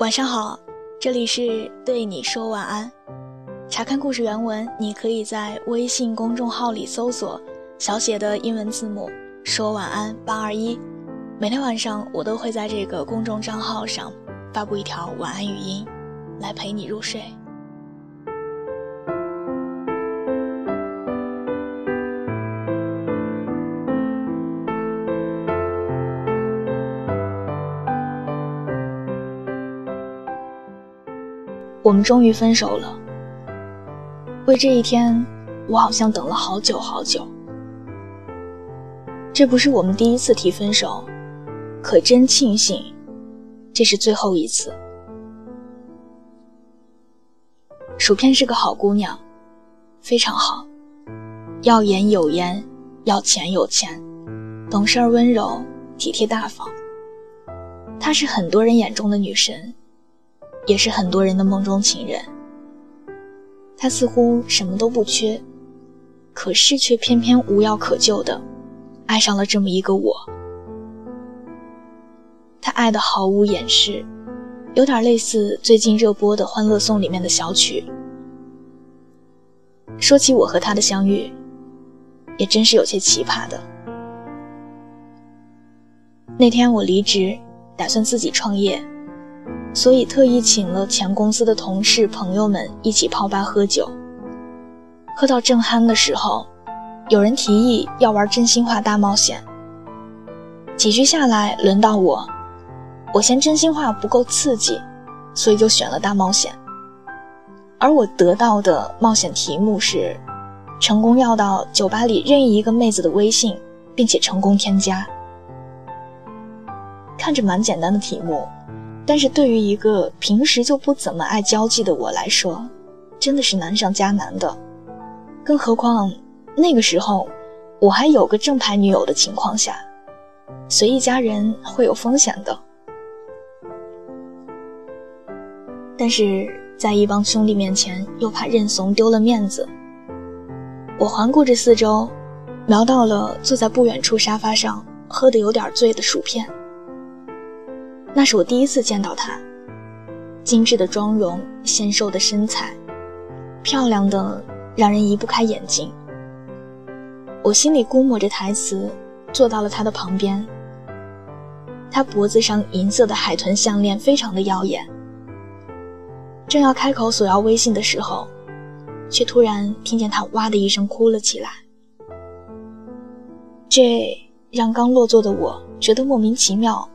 晚上好，这里是对你说晚安。查看故事原文，你可以在微信公众号里搜索小写的英文字母“说晚安八二一”。每天晚上，我都会在这个公众账号上发布一条晚安语音，来陪你入睡。我们终于分手了。为这一天，我好像等了好久好久。这不是我们第一次提分手，可真庆幸，这是最后一次。薯片是个好姑娘，非常好，要颜有颜，要钱有钱，懂事儿温柔，体贴大方。她是很多人眼中的女神。也是很多人的梦中情人。他似乎什么都不缺，可是却偏偏无药可救的爱上了这么一个我。他爱的毫无掩饰，有点类似最近热播的《欢乐颂》里面的小曲。说起我和他的相遇，也真是有些奇葩的。那天我离职，打算自己创业。所以特意请了前公司的同事朋友们一起泡吧喝酒。喝到正酣的时候，有人提议要玩真心话大冒险。几局下来，轮到我，我嫌真心话不够刺激，所以就选了大冒险。而我得到的冒险题目是：成功要到酒吧里任意一个妹子的微信，并且成功添加。看着蛮简单的题目。但是对于一个平时就不怎么爱交际的我来说，真的是难上加难的。更何况那个时候我还有个正牌女友的情况下，随意加人会有风险的。但是在一帮兄弟面前又怕认怂丢了面子，我环顾着四周，瞄到了坐在不远处沙发上喝得有点醉的薯片。那是我第一次见到她，精致的妆容，纤瘦的身材，漂亮的让人移不开眼睛。我心里估摸着台词，坐到了她的旁边。她脖子上银色的海豚项链非常的耀眼。正要开口索要微信的时候，却突然听见她哇的一声哭了起来。这让刚落座的我觉得莫名其妙。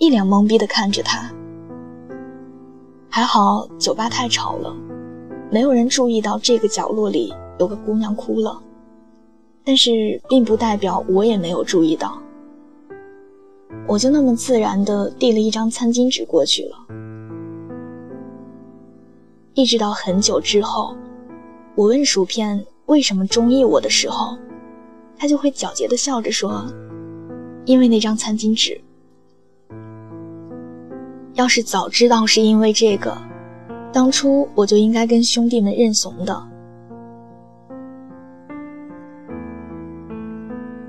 一脸懵逼地看着他，还好酒吧太吵了，没有人注意到这个角落里有个姑娘哭了，但是并不代表我也没有注意到。我就那么自然地递了一张餐巾纸过去了，一直到很久之后，我问薯片为什么中意我的时候，他就会皎洁地笑着说：“因为那张餐巾纸。”要是早知道是因为这个，当初我就应该跟兄弟们认怂的。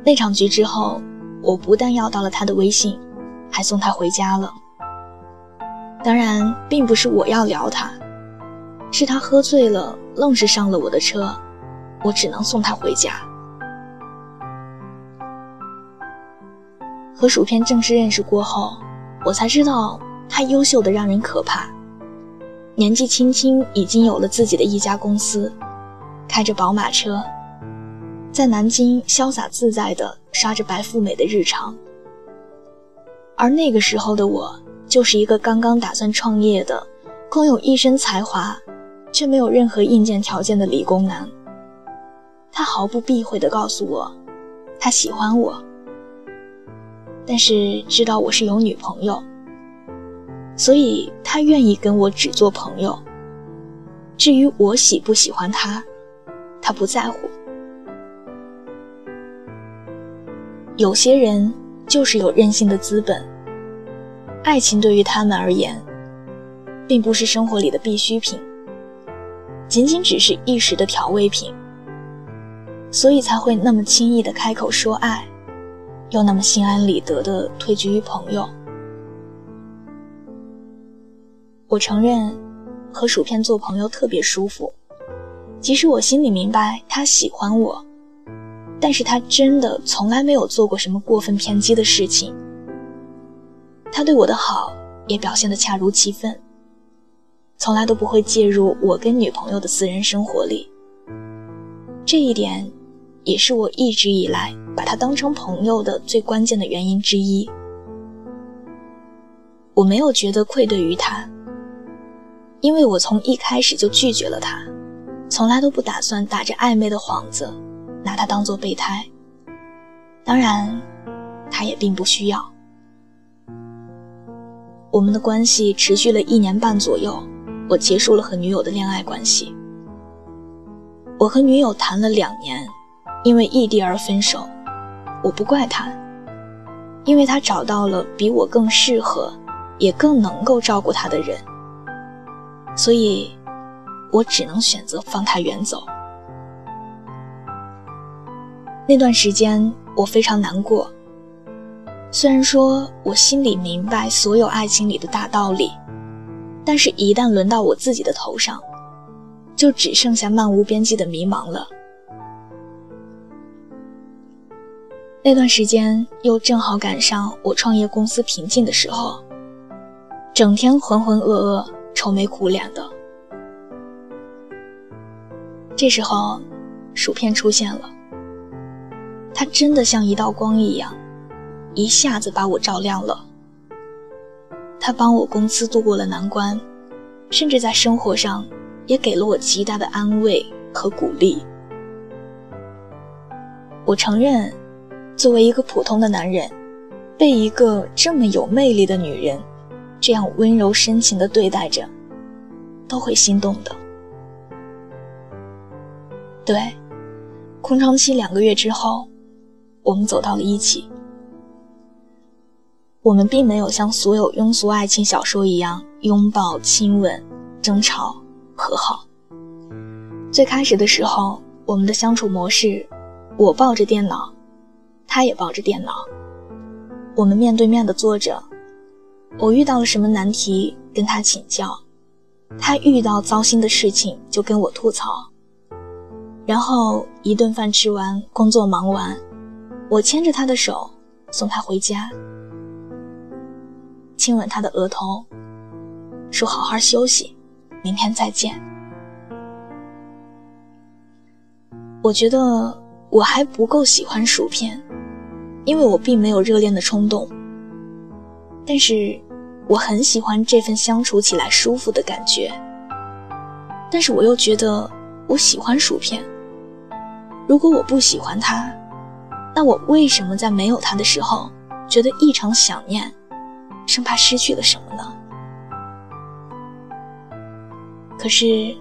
那场局之后，我不但要到了他的微信，还送他回家了。当然，并不是我要撩他，是他喝醉了，愣是上了我的车，我只能送他回家。和薯片正式认识过后，我才知道。他优秀的让人可怕，年纪轻轻已经有了自己的一家公司，开着宝马车，在南京潇洒自在地刷着白富美的日常。而那个时候的我，就是一个刚刚打算创业的，空有一身才华，却没有任何硬件条件的理工男。他毫不避讳地告诉我，他喜欢我，但是知道我是有女朋友。所以他愿意跟我只做朋友。至于我喜不喜欢他，他不在乎。有些人就是有任性的资本。爱情对于他们而言，并不是生活里的必需品，仅仅只是一时的调味品。所以才会那么轻易的开口说爱，又那么心安理得的退居于朋友。我承认，和薯片做朋友特别舒服。即使我心里明白他喜欢我，但是他真的从来没有做过什么过分偏激的事情。他对我的好也表现得恰如其分，从来都不会介入我跟女朋友的私人生活里。这一点，也是我一直以来把他当成朋友的最关键的原因之一。我没有觉得愧对于他，因为我从一开始就拒绝了他。从来都不打算打着暧昧的幌子拿他当做备胎，当然，他也并不需要。我们的关系持续了一年半左右，我结束了和女友的恋爱关系。我和女友谈了两年，因为异地而分手，我不怪他，因为他找到了比我更适合，也更能够照顾他的人，所以。我只能选择放他远走。那段时间我非常难过。虽然说我心里明白所有爱情里的大道理，但是一旦轮到我自己的头上，就只剩下漫无边际的迷茫了。那段时间又正好赶上我创业公司平静的时候，整天浑浑噩噩、愁眉苦脸的。这时候，薯片出现了。它真的像一道光一样，一下子把我照亮了。他帮我公司度过了难关，甚至在生活上也给了我极大的安慰和鼓励。我承认，作为一个普通的男人，被一个这么有魅力的女人这样温柔深情的对待着，都会心动的。对，空窗期两个月之后，我们走到了一起。我们并没有像所有庸俗爱情小说一样拥抱、亲吻、争吵、和好。最开始的时候，我们的相处模式，我抱着电脑，他也抱着电脑，我们面对面的坐着。我遇到了什么难题，跟他请教；他遇到糟心的事情，就跟我吐槽。然后一顿饭吃完，工作忙完，我牵着他的手送他回家，亲吻他的额头，说：“好好休息，明天再见。”我觉得我还不够喜欢薯片，因为我并没有热恋的冲动。但是我很喜欢这份相处起来舒服的感觉。但是我又觉得我喜欢薯片。如果我不喜欢它，那我为什么在没有它的时候觉得异常想念，生怕失去了什么呢？可是，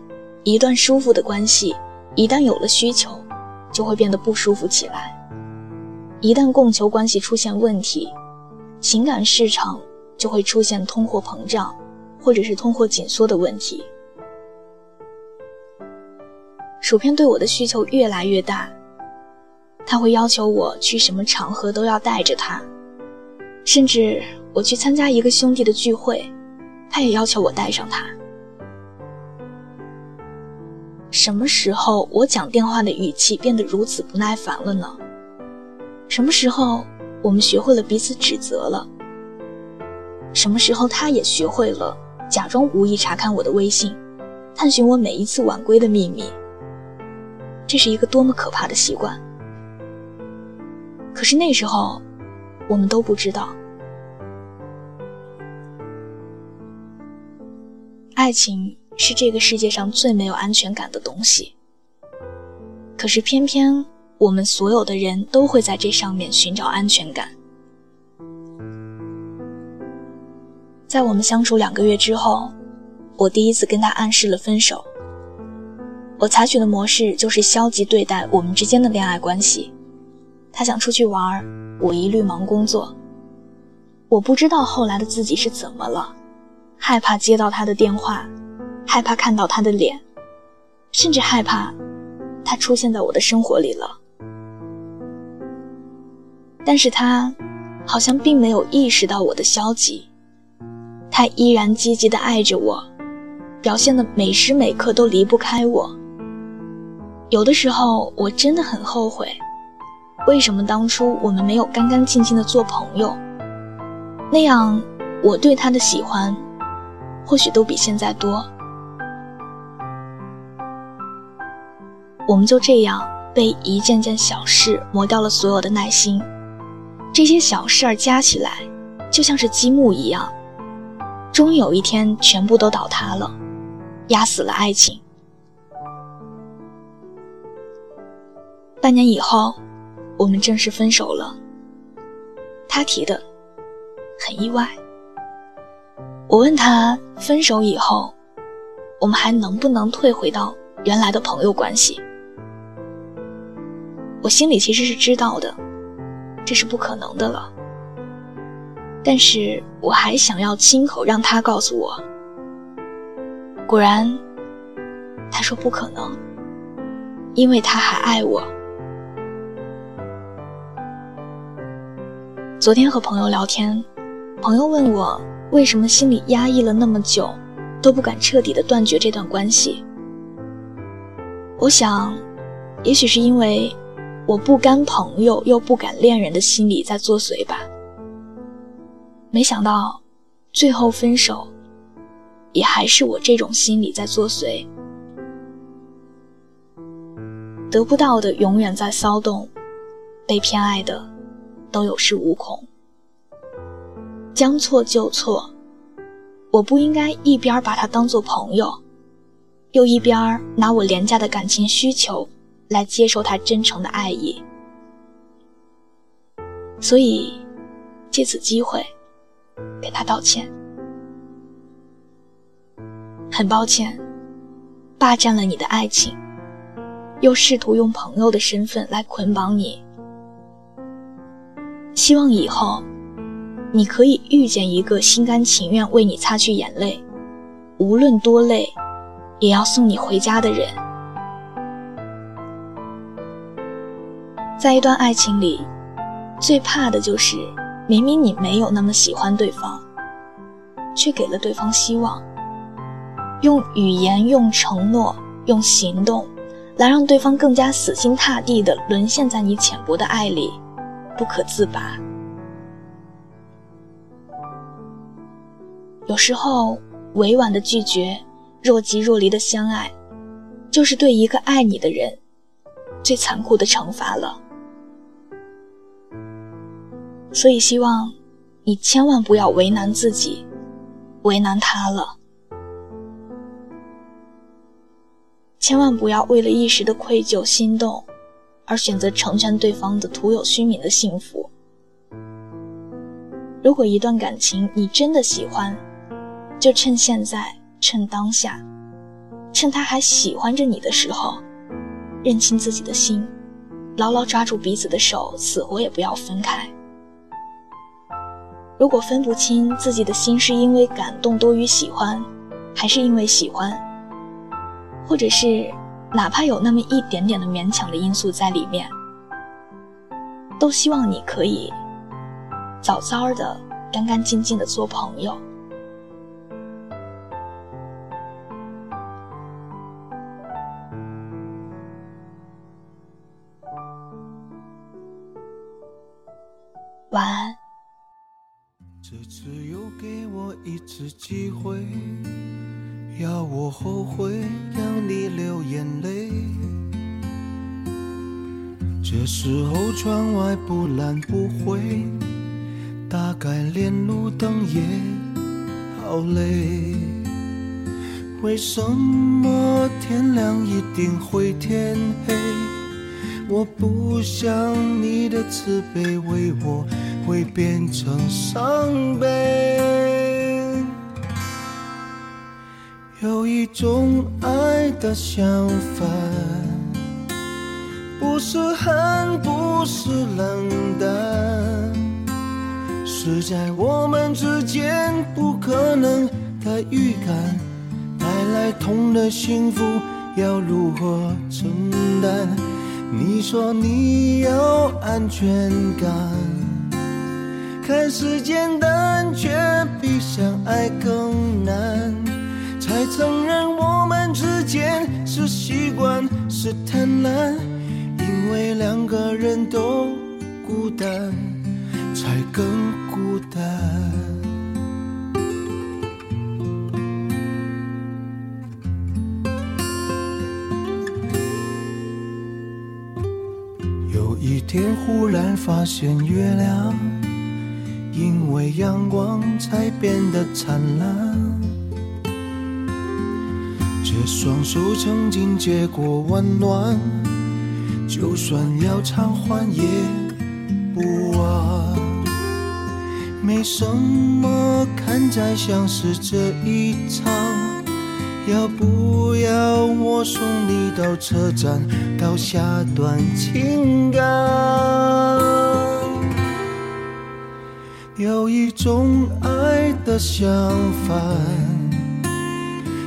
一段舒服的关系，一旦有了需求，就会变得不舒服起来。一旦供求关系出现问题，情感市场就会出现通货膨胀，或者是通货紧缩的问题。薯片对我的需求越来越大，他会要求我去什么场合都要带着他，甚至我去参加一个兄弟的聚会，他也要求我带上他。什么时候我讲电话的语气变得如此不耐烦了呢？什么时候我们学会了彼此指责了？什么时候他也学会了假装无意查看我的微信，探寻我每一次晚归的秘密？这是一个多么可怕的习惯！可是那时候，我们都不知道，爱情是这个世界上最没有安全感的东西。可是偏偏我们所有的人都会在这上面寻找安全感。在我们相处两个月之后，我第一次跟他暗示了分手。我采取的模式就是消极对待我们之间的恋爱关系。他想出去玩，我一律忙工作。我不知道后来的自己是怎么了，害怕接到他的电话，害怕看到他的脸，甚至害怕他出现在我的生活里了。但是他好像并没有意识到我的消极，他依然积极的爱着我，表现的每时每刻都离不开我。有的时候我真的很后悔，为什么当初我们没有干干净净的做朋友？那样我对他的喜欢，或许都比现在多。我们就这样被一件件小事磨掉了所有的耐心，这些小事儿加起来，就像是积木一样，终有一天全部都倒塌了，压死了爱情。半年以后，我们正式分手了。他提的，很意外。我问他，分手以后，我们还能不能退回到原来的朋友关系？我心里其实是知道的，这是不可能的了。但是我还想要亲口让他告诉我。果然，他说不可能，因为他还爱我。昨天和朋友聊天，朋友问我为什么心里压抑了那么久，都不敢彻底的断绝这段关系。我想，也许是因为我不甘朋友又不敢恋人的心理在作祟吧。没想到，最后分手，也还是我这种心理在作祟。得不到的永远在骚动，被偏爱的。都有恃无恐，将错就错，我不应该一边把他当做朋友，又一边拿我廉价的感情需求来接受他真诚的爱意。所以，借此机会，给他道歉。很抱歉，霸占了你的爱情，又试图用朋友的身份来捆绑你。希望以后，你可以遇见一个心甘情愿为你擦去眼泪，无论多累，也要送你回家的人。在一段爱情里，最怕的就是明明你没有那么喜欢对方，却给了对方希望，用语言、用承诺、用行动，来让对方更加死心塌地地沦陷在你浅薄的爱里。不可自拔。有时候，委婉的拒绝，若即若离的相爱，就是对一个爱你的人最残酷的惩罚了。所以，希望你千万不要为难自己，为难他了。千万不要为了一时的愧疚心动。而选择成全对方的徒有虚名的幸福。如果一段感情你真的喜欢，就趁现在，趁当下，趁他还喜欢着你的时候，认清自己的心，牢牢抓住彼此的手，死活也不要分开。如果分不清自己的心是因为感动多于喜欢，还是因为喜欢，或者是。哪怕有那么一点点的勉强的因素在里面，都希望你可以早早的、干干净净的做朋友。时候窗外不蓝不灰，大概连路灯也好累。为什么天亮一定会天黑？我不想你的慈悲为我会变成伤悲。有一种爱的想法，是恨，不是冷淡，是在我们之间不可能的预感，带来痛的幸福要如何承担？你说你有安全感，看似简单，却比相爱更难。才承认我们之间是习惯，是贪婪，为两个人都孤单，才更孤单。有一天忽然发现月亮，因为阳光才变得灿烂。这双手曾经接过温暖，就算要偿还也不晚。没什么看在像是这一场，要不要我送你到车站，到下段情感？有一种爱的相反。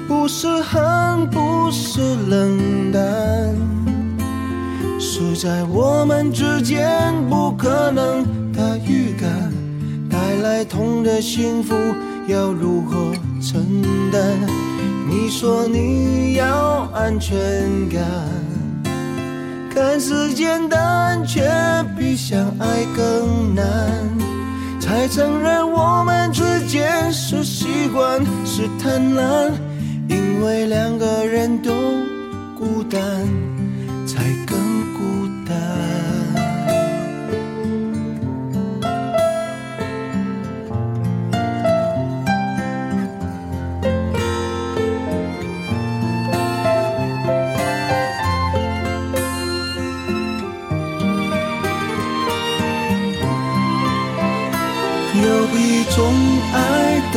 不是恨，不是冷淡，是在我们之间不可能的预感，带来痛的幸福要如何承担？你说你要安全感，看似简单，却比相爱更难，才承认我们之间是习惯，是贪婪。因为两个人都孤单，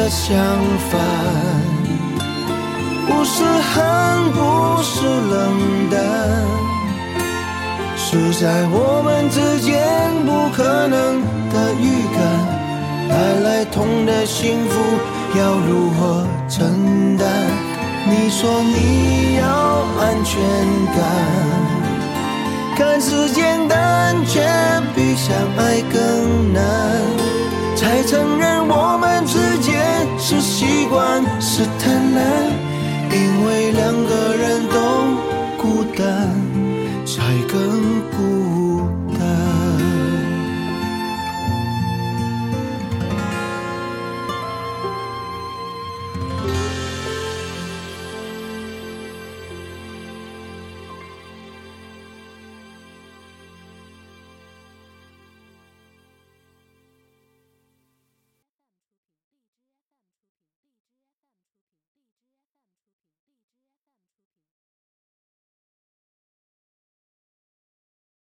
相反不是恨不是冷淡是在我们之间不可能的预感带来痛的幸福要如何承担？你说你要安全感看似简单却比相爱更难。才承认我们之间是习惯是贪婪。因为两个